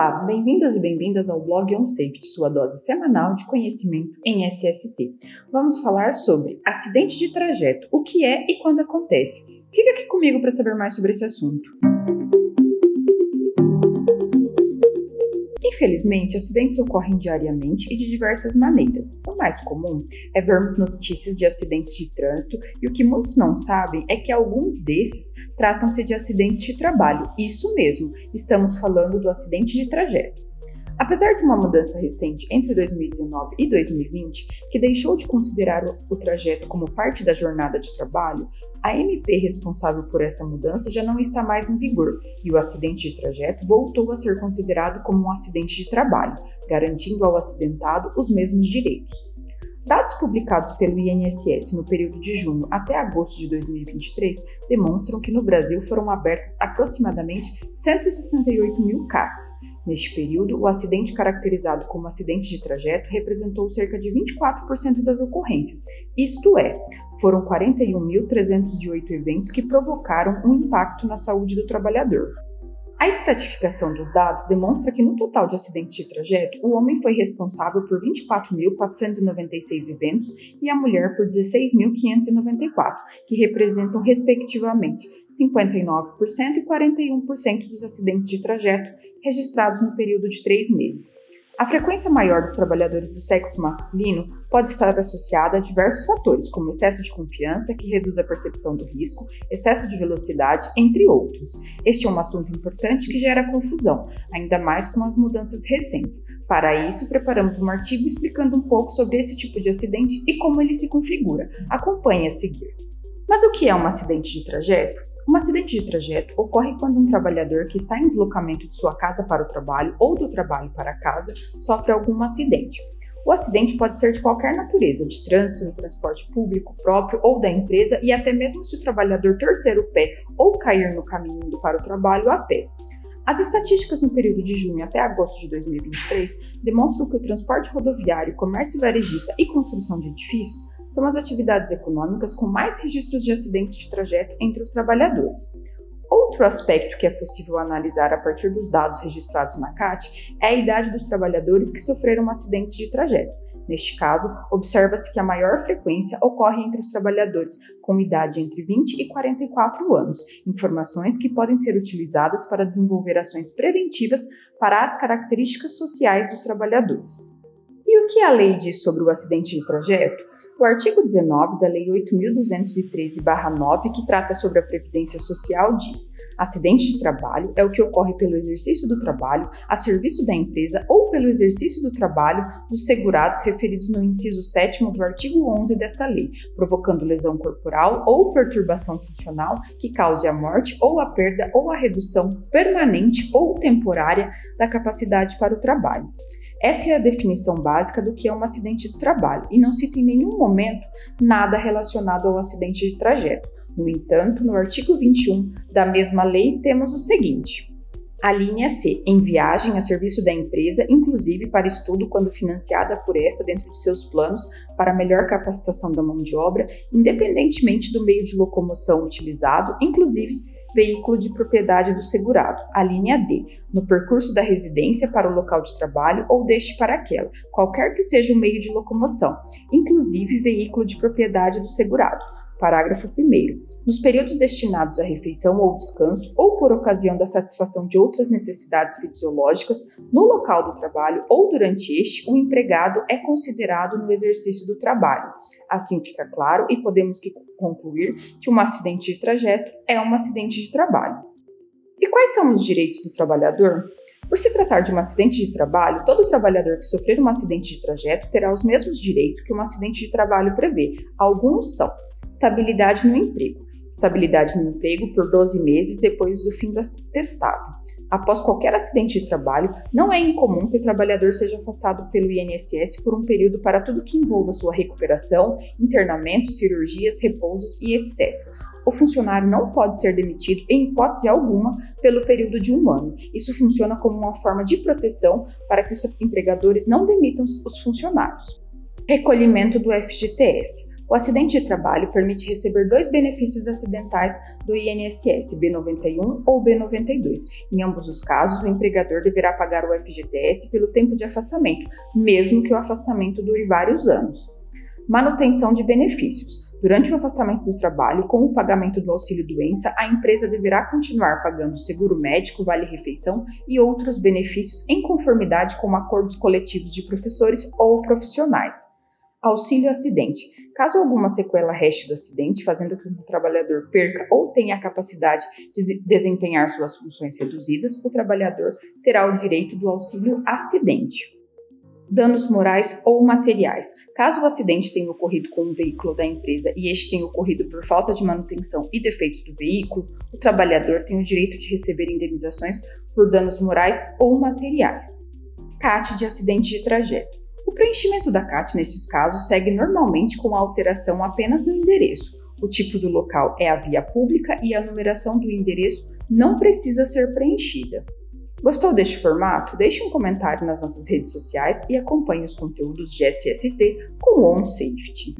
Olá, bem-vindos e bem-vindas ao blog OnSafety, sua dose semanal de conhecimento em SST. Vamos falar sobre acidente de trajeto, o que é e quando acontece. Fica aqui comigo para saber mais sobre esse assunto. Infelizmente, acidentes ocorrem diariamente e de diversas maneiras. O mais comum é vermos notícias de acidentes de trânsito e o que muitos não sabem é que alguns desses tratam-se de acidentes de trabalho. Isso mesmo, estamos falando do acidente de trajeto. Apesar de uma mudança recente entre 2019 e 2020, que deixou de considerar o trajeto como parte da jornada de trabalho, a MP responsável por essa mudança já não está mais em vigor e o acidente de trajeto voltou a ser considerado como um acidente de trabalho, garantindo ao acidentado os mesmos direitos. Dados publicados pelo INSS no período de junho até agosto de 2023 demonstram que no Brasil foram abertas aproximadamente 168 mil CACs, Neste período, o acidente caracterizado como acidente de trajeto representou cerca de 24% das ocorrências, isto é, foram 41.308 eventos que provocaram um impacto na saúde do trabalhador. A estratificação dos dados demonstra que, no total de acidentes de trajeto, o homem foi responsável por 24.496 eventos e a mulher por 16.594, que representam, respectivamente, 59% e 41% dos acidentes de trajeto registrados no período de três meses. A frequência maior dos trabalhadores do sexo masculino pode estar associada a diversos fatores, como excesso de confiança, que reduz a percepção do risco, excesso de velocidade, entre outros. Este é um assunto importante que gera confusão, ainda mais com as mudanças recentes. Para isso, preparamos um artigo explicando um pouco sobre esse tipo de acidente e como ele se configura. Acompanhe a seguir. Mas o que é um acidente de trajeto? Um acidente de trajeto ocorre quando um trabalhador que está em deslocamento de sua casa para o trabalho ou do trabalho para casa sofre algum acidente. O acidente pode ser de qualquer natureza, de trânsito, no transporte público próprio ou da empresa, e até mesmo se o trabalhador torcer o pé ou cair no caminho indo para o trabalho a pé. As estatísticas no período de junho até agosto de 2023 demonstram que o transporte rodoviário, comércio varejista e construção de edifícios são as atividades econômicas com mais registros de acidentes de trajeto entre os trabalhadores. Outro aspecto que é possível analisar a partir dos dados registrados na CAT é a idade dos trabalhadores que sofreram acidentes de trajeto. Neste caso, observa-se que a maior frequência ocorre entre os trabalhadores com idade entre 20 e 44 anos, informações que podem ser utilizadas para desenvolver ações preventivas para as características sociais dos trabalhadores. Que a lei diz sobre o acidente de trajeto? O artigo 19 da Lei 8.213-9, que trata sobre a Previdência Social, diz: acidente de trabalho é o que ocorre pelo exercício do trabalho a serviço da empresa ou pelo exercício do trabalho dos segurados referidos no inciso 7 do artigo 11 desta lei, provocando lesão corporal ou perturbação funcional que cause a morte ou a perda ou a redução permanente ou temporária da capacidade para o trabalho. Essa é a definição básica do que é um acidente de trabalho e não cita em nenhum momento nada relacionado ao acidente de trajeto. No entanto, no artigo 21 da mesma lei, temos o seguinte: a linha C, em viagem a serviço da empresa, inclusive para estudo quando financiada por esta dentro de seus planos para melhor capacitação da mão de obra, independentemente do meio de locomoção utilizado, inclusive veículo de propriedade do segurado, a linha D, no percurso da residência para o local de trabalho ou deste para aquela, qualquer que seja o meio de locomoção, inclusive veículo de propriedade do segurado. Parágrafo 1. Nos períodos destinados à refeição ou descanso, ou por ocasião da satisfação de outras necessidades fisiológicas, no local do trabalho ou durante este, o empregado é considerado no exercício do trabalho. Assim fica claro e podemos concluir que um acidente de trajeto é um acidente de trabalho. E quais são os direitos do trabalhador? Por se tratar de um acidente de trabalho, todo trabalhador que sofrer um acidente de trajeto terá os mesmos direitos que um acidente de trabalho prevê. Alguns são estabilidade no emprego, estabilidade no emprego por 12 meses depois do fim do atestado. Após qualquer acidente de trabalho, não é incomum que o trabalhador seja afastado pelo INSS por um período para tudo que envolva sua recuperação, internamento, cirurgias, repousos e etc. O funcionário não pode ser demitido, em hipótese alguma, pelo período de um ano. Isso funciona como uma forma de proteção para que os empregadores não demitam os funcionários. Recolhimento do FGTS. O acidente de trabalho permite receber dois benefícios acidentais do INSS, B91 ou B92. Em ambos os casos, o empregador deverá pagar o FGTS pelo tempo de afastamento, mesmo que o afastamento dure vários anos. Manutenção de benefícios. Durante o afastamento do trabalho, com o pagamento do auxílio-doença, a empresa deverá continuar pagando seguro médico, vale-refeição e outros benefícios em conformidade com acordos coletivos de professores ou profissionais. Auxílio acidente. Caso alguma sequela reste do acidente, fazendo com que o trabalhador perca ou tenha a capacidade de desempenhar suas funções reduzidas, o trabalhador terá o direito do auxílio acidente. Danos morais ou materiais. Caso o acidente tenha ocorrido com um veículo da empresa e este tenha ocorrido por falta de manutenção e defeitos do veículo, o trabalhador tem o direito de receber indenizações por danos morais ou materiais. CAT de acidente de trajeto. O preenchimento da CAT, nesses casos, segue normalmente com a alteração apenas no endereço. O tipo do local é a via pública e a numeração do endereço não precisa ser preenchida. Gostou deste formato? Deixe um comentário nas nossas redes sociais e acompanhe os conteúdos de SST com o OnSafety.